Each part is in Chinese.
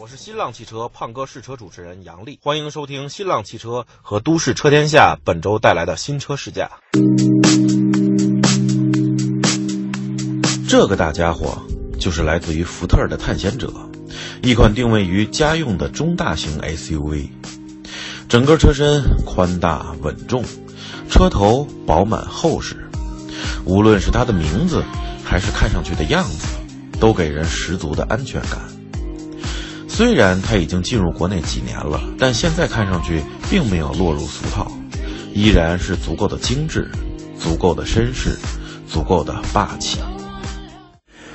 我是新浪汽车胖哥试车主持人杨丽，欢迎收听新浪汽车和都市车天下本周带来的新车试驾。这个大家伙就是来自于福特的探险者，一款定位于家用的中大型 SUV。整个车身宽大稳重，车头饱满厚实，无论是它的名字，还是看上去的样子，都给人十足的安全感。虽然它已经进入国内几年了，但现在看上去并没有落入俗套，依然是足够的精致，足够的绅士，足够的霸气。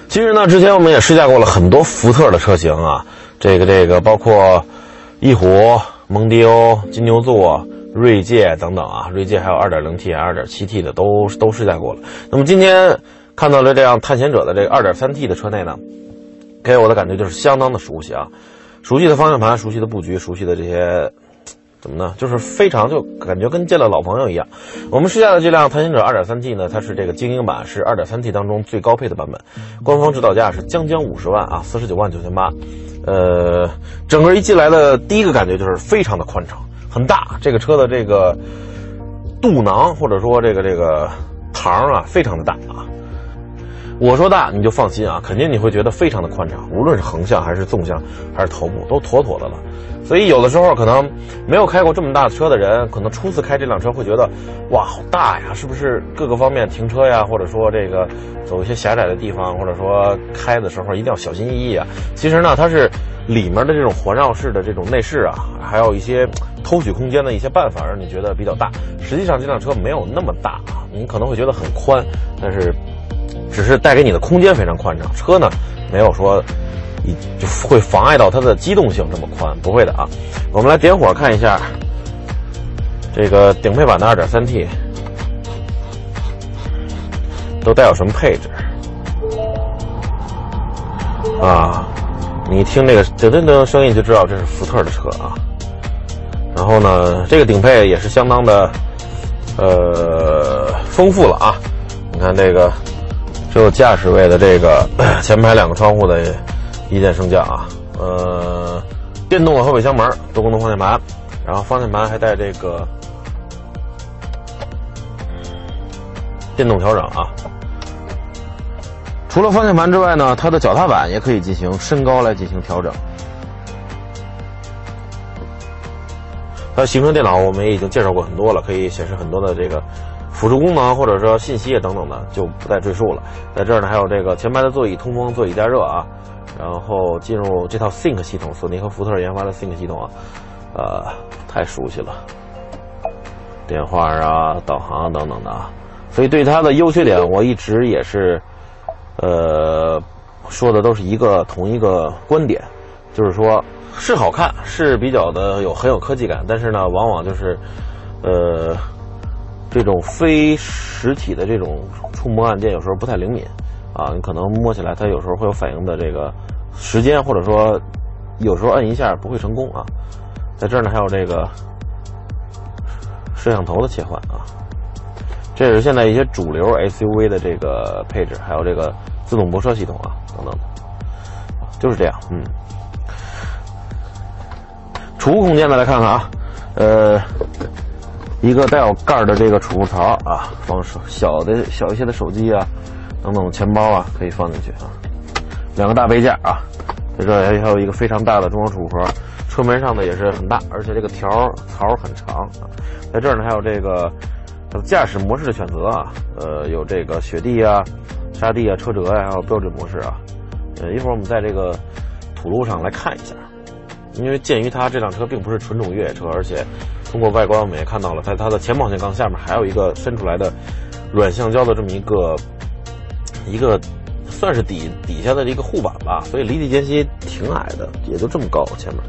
其实呢，之前我们也试驾过了很多福特的车型啊，这个这个包括翼虎。蒙迪欧、金牛座、锐界等等啊，锐界还有 2.0T、2.7T 的都都试驾过了。那么今天看到了这辆探险者的这个 2.3T 的车内呢，给我的感觉就是相当的熟悉啊，熟悉的方向盘、熟悉的布局、熟悉的这些怎么呢？就是非常就感觉跟见了老朋友一样。我们试驾的这辆探险者 2.3T 呢，它是这个精英版，是 2.3T 当中最高配的版本，官方指导价是将将五十万啊，四十九万九千八。呃，整个一进来的第一个感觉就是非常的宽敞，很大。这个车的这个肚囊或者说这个这个膛啊，非常的大啊。我说大你就放心啊，肯定你会觉得非常的宽敞，无论是横向还是纵向还是头部都妥妥的了。所以有的时候可能没有开过这么大的车的人，可能初次开这辆车会觉得，哇，好大呀！是不是各个方面停车呀，或者说这个走一些狭窄的地方，或者说开的时候一定要小心翼翼啊？其实呢，它是里面的这种环绕式的这种内饰啊，还有一些偷取空间的一些办法，让你觉得比较大。实际上这辆车没有那么大啊，你可能会觉得很宽，但是只是带给你的空间非常宽敞。车呢，没有说。就会妨碍到它的机动性这么宽，不会的啊。我们来点火看一下这个顶配版的 2.3T 都带有什么配置啊？你听这个噔噔噔声音就知道这是福特的车啊。然后呢，这个顶配也是相当的呃丰富了啊。你看这个只有驾驶位的这个 前排两个窗户的。一键升降啊，呃，电动的后备箱门，多功能方向盘，然后方向盘还带这个电动调整啊。除了方向盘之外呢，它的脚踏板也可以进行升高来进行调整。它行车电脑我们也已经介绍过很多了，可以显示很多的这个辅助功能或者说信息等等的，就不再赘述了。在这儿呢，还有这个前排的座椅通风、座椅加热啊。然后进入这套 Think 系统，索尼和福特研发的 Think 系统啊，呃，太熟悉了，电话啊、导航等等的啊，所以对它的优缺点，我一直也是，呃，说的都是一个同一个观点，就是说，是好看，是比较的有很有科技感，但是呢，往往就是，呃，这种非实体的这种触摸按键有时候不太灵敏。啊，你可能摸起来，它有时候会有反应的这个时间，或者说有时候摁一下不会成功啊。在这儿呢，还有这个摄像头的切换啊，这是现在一些主流 SUV 的这个配置，还有这个自动泊车系统啊等等，就是这样。嗯，储物空间呢，来看看啊，呃，一个带有盖的这个储物槽啊，放手小的小一些的手机啊。等等，钱包啊可以放进去啊，两个大杯架啊，在这还还有一个非常大的中央储物盒，车门上呢也是很大，而且这个条槽很长啊，在这儿呢还有这个它的驾驶模式的选择啊，呃，有这个雪地啊、沙地啊、车辙呀，还有标准模式啊，呃，一会儿我们在这个土路上来看一下，因为鉴于它这辆车并不是纯种越野车，而且通过外观我们也看到了，在它的前保险杠下面还有一个伸出来的软橡胶的这么一个。一个算是底底下的一个护板吧，所以离地间隙挺矮的，也就这么高前面，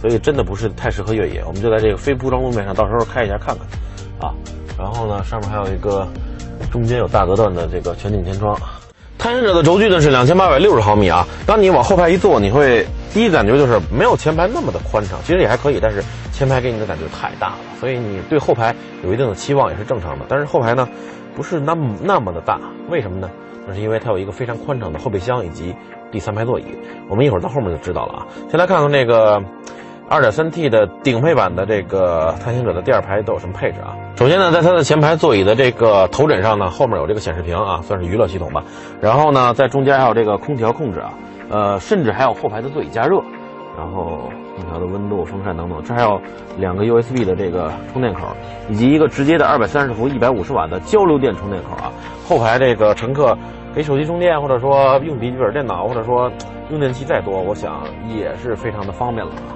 所以真的不是太适合越野。我们就在这个非铺装路面上，到时候开一下看看，啊，然后呢，上面还有一个中间有大隔断的这个全景天窗。探险者的轴距呢是两千八百六十毫米啊，当你往后排一坐，你会第一感觉就是没有前排那么的宽敞，其实也还可以，但是前排给你的感觉太大了，所以你对后排有一定的期望也是正常的。但是后排呢，不是那么那么的大，为什么呢？那是因为它有一个非常宽敞的后备箱以及第三排座椅。我们一会儿到后面就知道了啊。先来看看这个 2.3T 的顶配版的这个探险者的第二排都有什么配置啊？首先呢，在它的前排座椅的这个头枕上呢，后面有这个显示屏啊，算是娱乐系统吧。然后呢，在中间还有这个空调控制啊，呃，甚至还有后排的座椅加热，然后空调的温度、风扇等等。这还有两个 USB 的这个充电口，以及一个直接的230伏、150瓦的交流电充电口啊。后排这个乘客给手机充电，或者说用笔记本电脑，或者说用电器再多，我想也是非常的方便了啊。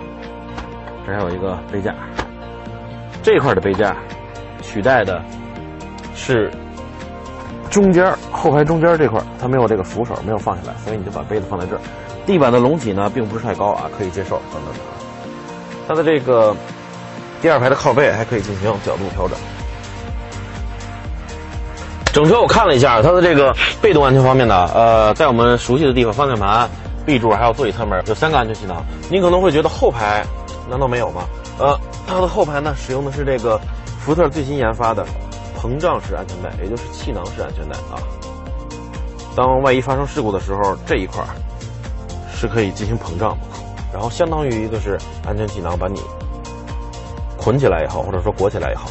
这还有一个杯架，这块的杯架取代的是中间后排中间这块，它没有这个扶手，没有放下来，所以你就把杯子放在这儿。地板的隆起呢，并不是太高啊，可以接受等等等。它的这个第二排的靠背还可以进行角度调整。整车我看了一下，它的这个被动安全方面呢，呃，在我们熟悉的地方，方向盘、B 柱还有座椅侧面有三个安全气囊。您可能会觉得后排难道没有吗？呃，它的后排呢，使用的是这个福特最新研发的膨胀式安全带，也就是气囊式安全带啊。当万一发生事故的时候，这一块是可以进行膨胀，然后相当于一个是安全气囊把你捆起来也好，或者说裹起来也好。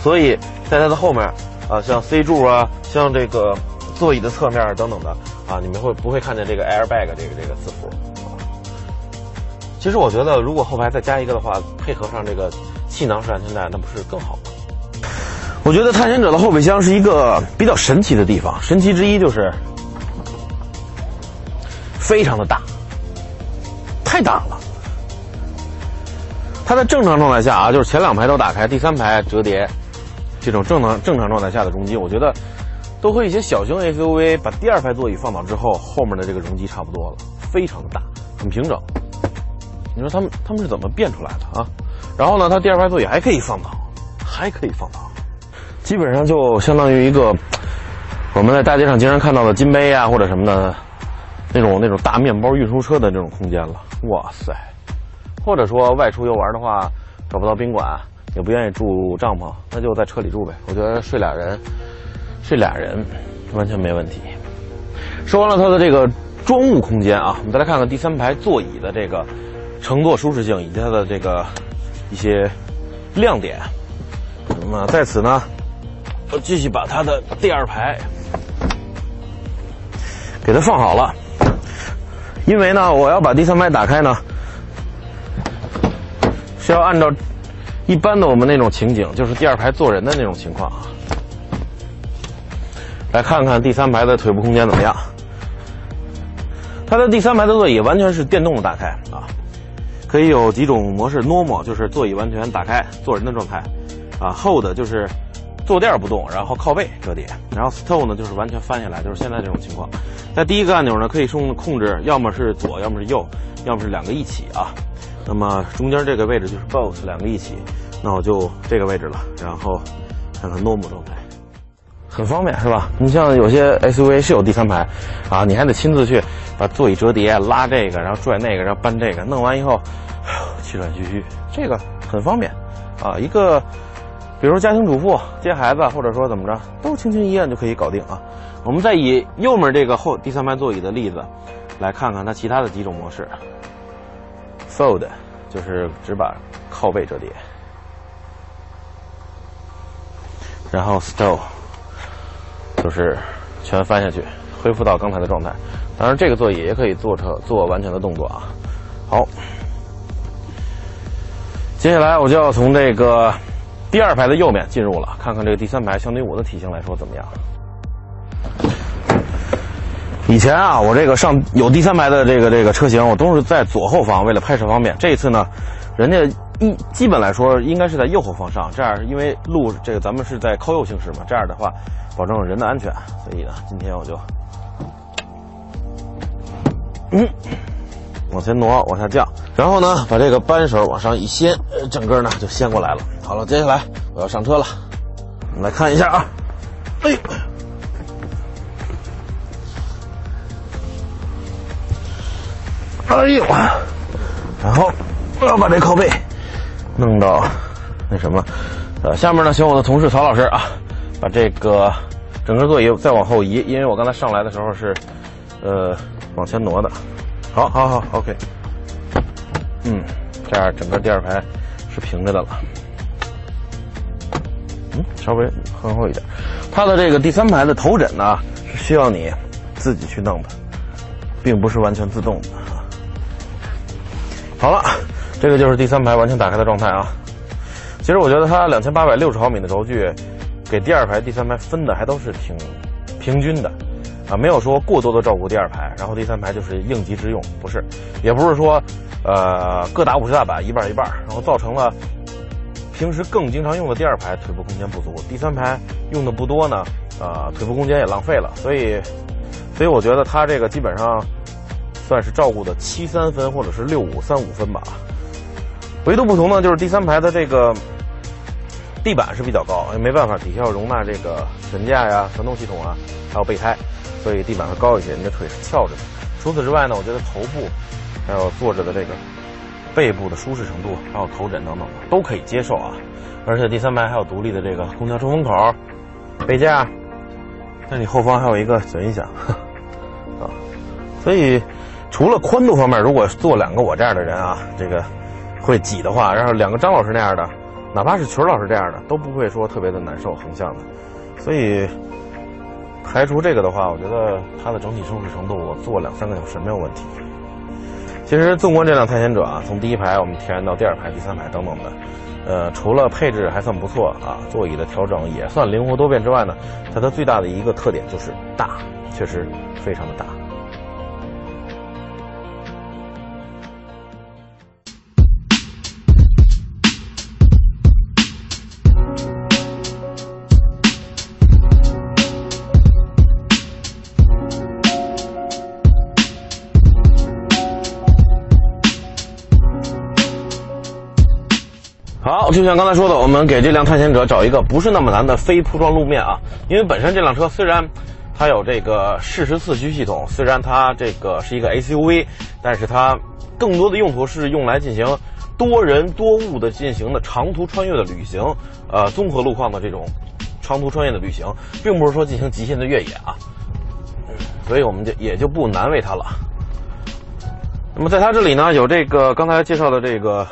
所以在它的后面啊，像 C 柱啊，像这个座椅的侧面等等的啊，你们会不会看见这个 airbag 这个这个字符？其实我觉得，如果后排再加一个的话，配合上这个气囊式安全带，那不是更好吗？我觉得探险者的后备箱是一个比较神奇的地方，神奇之一就是非常的大，太大了。它在正常状态下啊，就是前两排都打开，第三排折叠，这种正常正常状态下的容积，我觉得都和一些小型 SUV 把第二排座椅放倒之后，后面的这个容积差不多了，非常的大，很平整。你说他们他们是怎么变出来的啊？然后呢，它第二排座椅还可以放倒，还可以放倒，基本上就相当于一个我们在大街上经常看到的金杯啊或者什么的那种那种大面包运输车的这种空间了。哇塞！或者说外出游玩的话，找不到宾馆，也不愿意住帐篷，那就在车里住呗。我觉得睡俩人，睡俩人完全没问题。说完了它的这个装物空间啊，我们再来看看第三排座椅的这个。乘坐舒适性以及它的这个一些亮点，那么在此呢，我继续把它的第二排给它放好了，因为呢，我要把第三排打开呢，是要按照一般的我们那种情景，就是第二排坐人的那种情况啊，来看看第三排的腿部空间怎么样。它的第三排的座椅完全是电动的打开啊。可以有几种模式，Normal 就是座椅完全打开坐人的状态，啊，Hold 就是坐垫不动，然后靠背折叠，然后 Stow 呢就是完全翻下来，就是现在这种情况。在第一个按钮呢，可以控控制，要么是左，要么是右，要么是两个一起啊。那么中间这个位置就是 Both 两个一起，那我就这个位置了，然后看看 Normal 状态，很方便是吧？你像有些 SUV 是有第三排，啊，你还得亲自去把座椅折叠，拉这个，然后拽那个，然后搬这个，弄完以后。气喘吁吁，这个很方便，啊，一个，比如说家庭主妇接孩子，或者说怎么着，都轻轻一按就可以搞定啊。我们再以右面这个后第三排座椅的例子，来看看它其他的几种模式。Fold 就是只把靠背折叠，然后 Stow 就是全翻下去，恢复到刚才的状态。当然，这个座椅也可以做成做完全的动作啊。好。接下来我就要从这个第二排的右面进入了，看看这个第三排相对于我的体型来说怎么样。以前啊，我这个上有第三排的这个这个车型，我都是在左后方，为了拍摄方便。这一次呢，人家一基本来说应该是在右后方上，这样因为路这个咱们是在靠右行驶嘛，这样的话保证人的安全。所以呢，今天我就嗯往前挪，往下降。然后呢，把这个扳手往上一掀，整个呢就掀过来了。好了，接下来我要上车了，我们来看一下啊。哎呦，哎呦，然后我要把这靠背弄到那什么，呃，下面呢，请我的同事曹老师啊，把这个整个座椅再往后移，因为我刚才上来的时候是，呃，往前挪的。好，好，好，OK。嗯，这样整个第二排是平着的了。嗯，稍微宽厚一点。它的这个第三排的头枕呢，是需要你自己去弄的，并不是完全自动的。好了，这个就是第三排完全打开的状态啊。其实我觉得它两千八百六十毫米的轴距，给第二排、第三排分的还都是挺平均的，啊，没有说过多的照顾第二排，然后第三排就是应急之用，不是，也不是说，呃，各打五十大板一半一半，然后造成了平时更经常用的第二排腿部空间不足，第三排用的不多呢，啊，腿部空间也浪费了，所以，所以我觉得它这个基本上算是照顾的七三分或者是六五三五分吧，唯独不同呢，就是第三排的这个。地板是比较高，没办法，底下要容纳这个悬架呀、传动系统啊，还有备胎，所以地板会高一些。你的腿是翘着的。除此之外呢，我觉得头部，还有坐着的这个背部的舒适程度，还有头枕等等都可以接受啊。而且第三排还有独立的这个空调出风口、杯架，那你后方还有一个小音响啊。所以除了宽度方面，如果坐两个我这样的人啊，这个会挤的话，然后两个张老师那样的。哪怕是曲老师这样的，都不会说特别的难受横向的，所以排除这个的话，我觉得它的整体舒适程度，我坐两三个小时没有问题。其实纵观这辆探险者啊，从第一排我们体验到第二排、第三排等等的，呃，除了配置还算不错啊，座椅的调整也算灵活多变之外呢，它的最大的一个特点就是大，确实非常的大。就像刚才说的，我们给这辆探险者找一个不是那么难的非铺装路面啊。因为本身这辆车虽然它有这个适时四驱系统，虽然它这个是一个 SUV，但是它更多的用途是用来进行多人多物的进行的长途穿越的旅行，呃，综合路况的这种长途穿越的旅行，并不是说进行极限的越野啊。所以我们就也就不难为它了。那么在它这里呢，有这个刚才介绍的这个。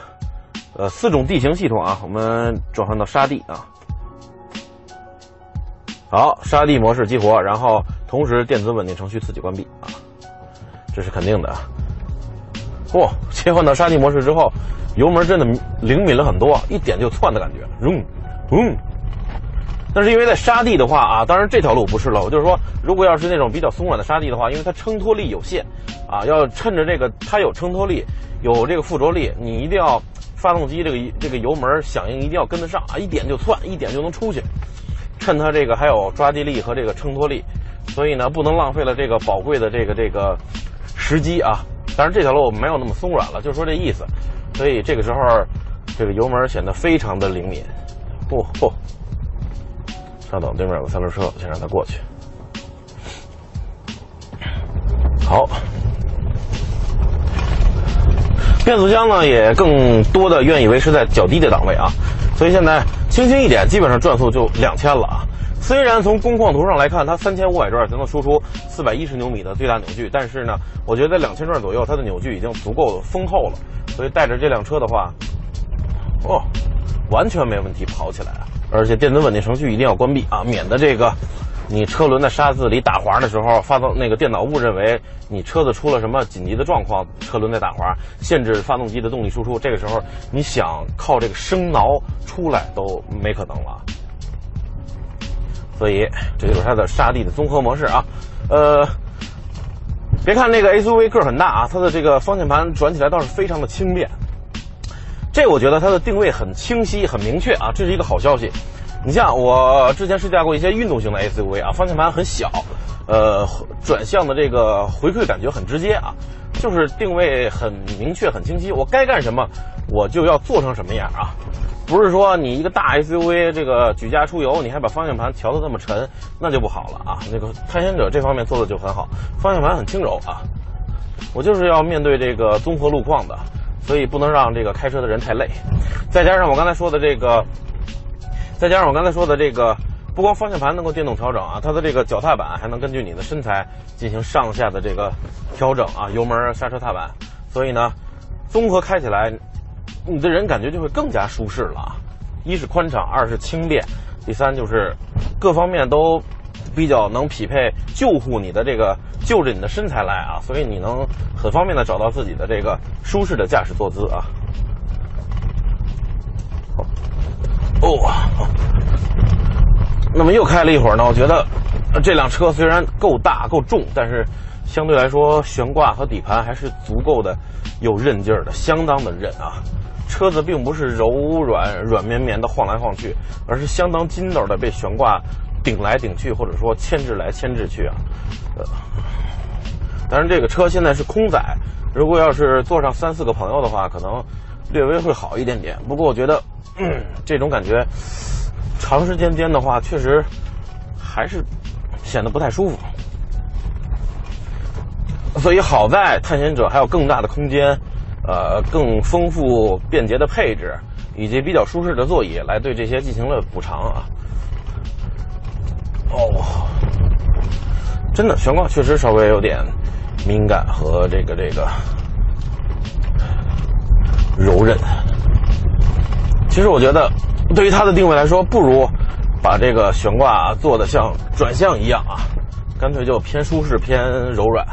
呃，四种地形系统啊，我们转换到沙地啊。好，沙地模式激活，然后同时电子稳定程序自己关闭啊，这是肯定的。嚯，切换到沙地模式之后，油门真的灵敏了很多，一点就窜的感觉，嗡嗡。但是因为在沙地的话啊，当然这条路不是了，我就是说，如果要是那种比较松软的沙地的话，因为它撑脱力有限啊，要趁着这个它有撑脱力，有这个附着力，你一定要。发动机这个这个油门响应一定要跟得上啊，一点就窜，一点就能出去。趁它这个还有抓地力和这个撑脱力，所以呢不能浪费了这个宝贵的这个这个时机啊。当然这条路没有那么松软了，就是说这意思。所以这个时候这个油门显得非常的灵敏。嚯嚯！稍等，对面有个三轮车，先让他过去。好。变速箱呢也更多的愿意维持在较低的档位啊，所以现在轻轻一点，基本上转速就两千了啊。虽然从工况图上来看，它三千五百转才能输出四百一十牛米的最大扭矩，但是呢，我觉得两千转左右，它的扭矩已经足够丰厚了。所以带着这辆车的话，哦，完全没问题跑起来啊！而且电子稳定程序一定要关闭啊，免得这个。你车轮在沙子里打滑的时候，发动那个电脑误认为你车子出了什么紧急的状况，车轮在打滑，限制发动机的动力输出。这个时候你想靠这个生挠出来都没可能了。所以这就是它的沙地的综合模式啊。呃，别看那个 SUV 个很大啊，它的这个方向盘转起来倒是非常的轻便。这我觉得它的定位很清晰、很明确啊，这是一个好消息。你像我之前试驾过一些运动型的 SUV 啊，方向盘很小，呃，转向的这个回馈感觉很直接啊，就是定位很明确、很清晰，我该干什么，我就要做成什么样啊，不是说你一个大 SUV 这个举家出游，你还把方向盘调的那么沉，那就不好了啊。那个探险者这方面做的就很好，方向盘很轻柔啊，我就是要面对这个综合路况的，所以不能让这个开车的人太累，再加上我刚才说的这个。再加上我刚才说的这个，不光方向盘能够电动调整啊，它的这个脚踏板还能根据你的身材进行上下的这个调整啊，油门、刹车踏板。所以呢，综合开起来，你的人感觉就会更加舒适了啊。一是宽敞，二是轻便，第三就是各方面都比较能匹配救护你的这个就着你的身材来啊，所以你能很方便的找到自己的这个舒适的驾驶坐姿啊。哦，那么又开了一会儿呢，我觉得这辆车虽然够大够重，但是相对来说悬挂和底盘还是足够的有韧劲儿的，相当的韧啊。车子并不是柔软软绵绵的晃来晃去，而是相当筋斗的被悬挂顶来顶去，或者说牵制来牵制去啊。呃，当然这个车现在是空载，如果要是坐上三四个朋友的话，可能略微会好一点点。不过我觉得，这种感觉长时间颠的话，确实还是显得不太舒服。所以好在探险者还有更大的空间。呃，更丰富便捷的配置，以及比较舒适的座椅，来对这些进行了补偿啊。哦，真的悬挂确实稍微有点敏感和这个这个柔韧。其实我觉得，对于它的定位来说，不如把这个悬挂做的像转向一样啊，干脆就偏舒适偏柔软。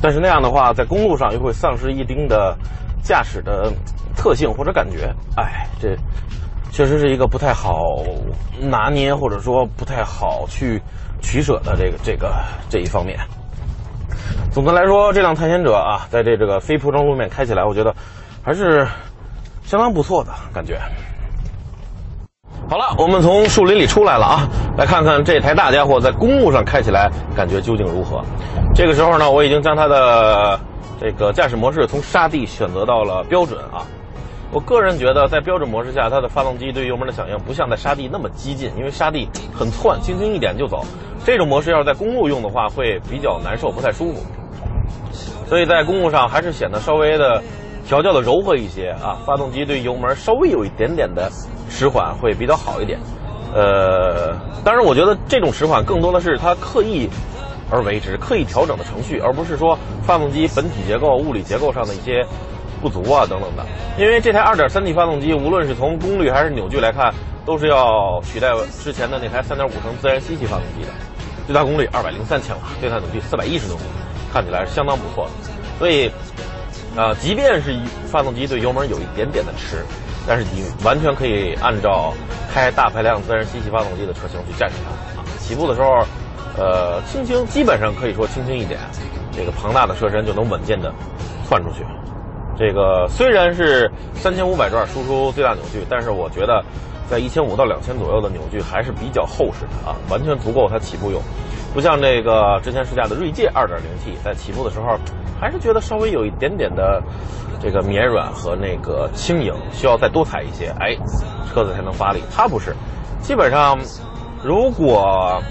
但是那样的话，在公路上又会丧失一丁的驾驶的特性或者感觉。哎，这确实是一个不太好拿捏，或者说不太好去取舍的这个这个这一方面。总的来说，这辆探险者啊，在这这个非铺装路面开起来，我觉得还是相当不错的感觉。好了，我们从树林里出来了啊，来看看这台大家伙在公路上开起来感觉究竟如何。这个时候呢，我已经将它的这个驾驶模式从沙地选择到了标准啊。我个人觉得，在标准模式下，它的发动机对油门的响应不像在沙地那么激进，因为沙地很窜，轻轻一点就走。这种模式要是在公路用的话，会比较难受，不太舒服。所以在公路上还是显得稍微的调教的柔和一些啊，发动机对油门稍微有一点点的。迟缓会比较好一点，呃，当然，我觉得这种迟缓更多的是它刻意而为之、刻意调整的程序，而不是说发动机本体结构、物理结构上的一些不足啊等等的。因为这台 2.3T 发动机，无论是从功率还是扭矩来看，都是要取代之前的那台3.5升自然吸气发动机的，最大功率203千瓦，最大扭矩410牛米，看起来是相当不错的。所以，啊，即便是发动机对油门有一点点的迟。但是你完全可以按照开大排量自然吸气发动机的车型去驾驶它！起步的时候，呃，轻轻，基本上可以说轻轻一点，这个庞大的车身就能稳健的窜出去。这个虽然是三千五百转输出最大扭矩，但是我觉得在一千五到两千左右的扭矩还是比较厚实的啊，完全足够它起步用。不像这个之前试驾的锐界二点零 T，在起步的时候还是觉得稍微有一点点的。这个绵软和那个轻盈需要再多踩一些，哎，车子才能发力。它不是，基本上，如果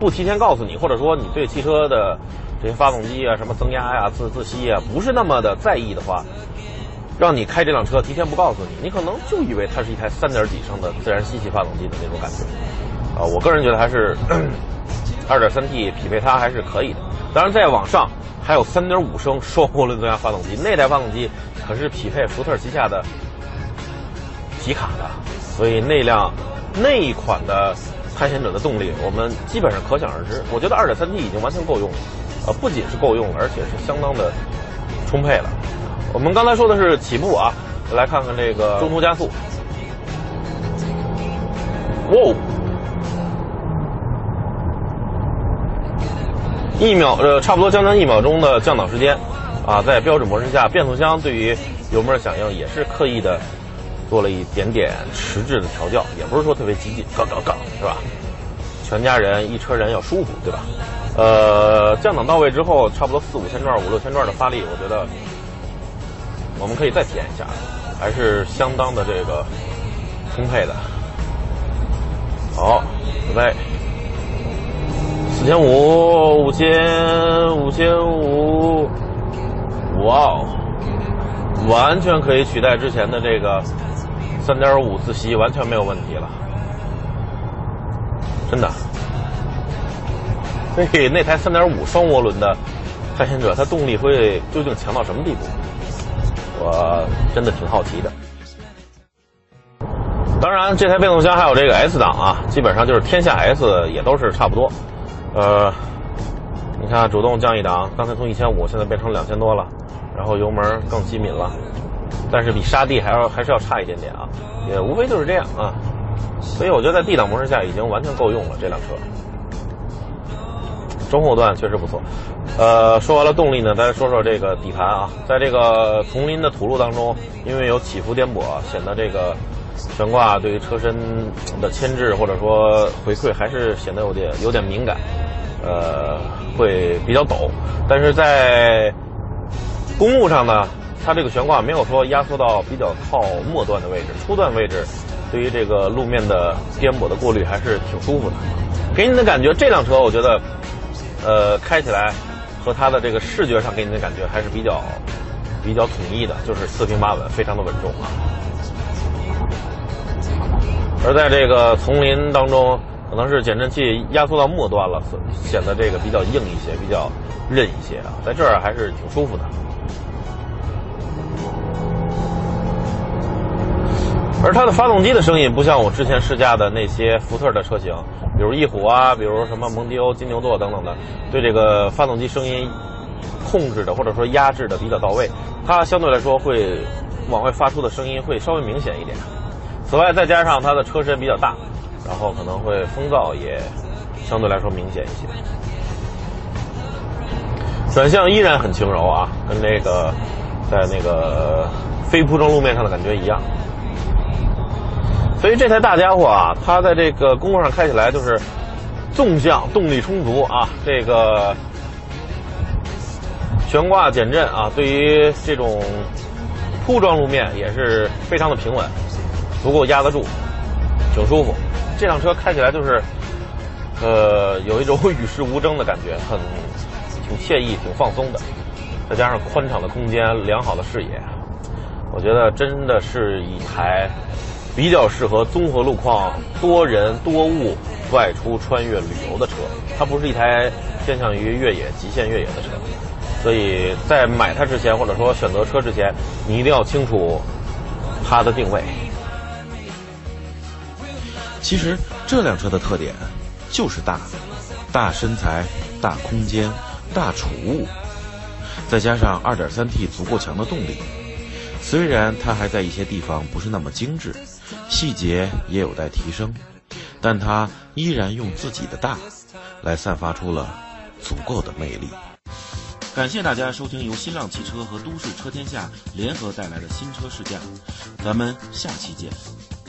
不提前告诉你，或者说你对汽车的这些发动机啊、什么增压呀、自自吸啊不是那么的在意的话，让你开这辆车提前不告诉你，你可能就以为它是一台三点几升的自然吸气发动机的那种感觉。啊，我个人觉得还是 二点三 T 匹配它还是可以的。当然，再往上。还有3.5升 双涡轮增压发动机，那台发动机可是匹配福特旗下的皮卡的，所以那辆那一款的探险者的动力，我们基本上可想而知。我觉得 2.3T 已经完全够用了，呃，不仅是够用了，而且是相当的充沛了。我们刚才说的是起步啊，来看看这个中途加速，哇哦！一秒，呃，差不多将近一秒钟的降档时间，啊，在标准模式下，变速箱对于油门响应也是刻意的做了一点点迟滞的调教，也不是说特别激进，杠杠杠，是吧？全家人一车人要舒服，对吧？呃，降档到位之后，差不多四五千转、五六千转的发力，我觉得我们可以再体验一下，还是相当的这个充沛的。好，准备。四千五，五千，五千五，哇哦，完全可以取代之前的这个三点五自吸，完全没有问题了。真的。所以那台3.5双涡轮的探险者，它动力会究竟强到什么地步？我真的挺好奇的。当然，这台变速箱还有这个 S 档啊，基本上就是天下 S 也都是差不多。呃，你看主动降一档，刚才从一千五现在变成两千多了，然后油门更机敏了，但是比沙地还要还是要差一点点啊，也无非就是这样啊。所以我觉得在 D 档模式下已经完全够用了这辆车。中后段确实不错。呃，说完了动力呢，咱说说这个底盘啊，在这个丛林的土路当中，因为有起伏颠簸，显得这个。悬挂对于车身的牵制或者说回馈还是显得有点有点敏感，呃，会比较陡。但是在公路上呢，它这个悬挂没有说压缩到比较靠末端的位置，初段位置对于这个路面的颠簸的过滤还是挺舒服的。给你的感觉，这辆车我觉得，呃，开起来和它的这个视觉上给你的感觉还是比较比较统一的，就是四平八稳，非常的稳重啊。而在这个丛林当中，可能是减震器压缩到末端了，显得这个比较硬一些，比较韧一些啊，在这儿还是挺舒服的。而它的发动机的声音不像我之前试驾的那些福特的车型，比如翼虎啊，比如什么蒙迪欧、金牛座等等的，对这个发动机声音控制的或者说压制的比较到位，它相对来说会往外发出的声音会稍微明显一点。此外，再加上它的车身比较大，然后可能会风噪也相对来说明显一些。转向依然很轻柔啊，跟那个在那个非铺装路面上的感觉一样。所以这台大家伙啊，它在这个公路上开起来就是纵向动力充足啊，这个悬挂减震啊，对于这种铺装路面也是非常的平稳。足够压得住，挺舒服。这辆车开起来就是，呃，有一种与世无争的感觉，很挺惬意、挺放松的。再加上宽敞的空间、良好的视野，我觉得真的是一台比较适合综合路况、多人多物外出穿越旅游的车。它不是一台偏向于越野、极限越野的车。所以在买它之前，或者说选择车之前，你一定要清楚它的定位。其实这辆车的特点就是大，大身材、大空间、大储物，再加上 2.3T 足够强的动力。虽然它还在一些地方不是那么精致，细节也有待提升，但它依然用自己的大来散发出了足够的魅力。感谢大家收听由新浪汽车和都市车天下联合带来的新车试驾，咱们下期见。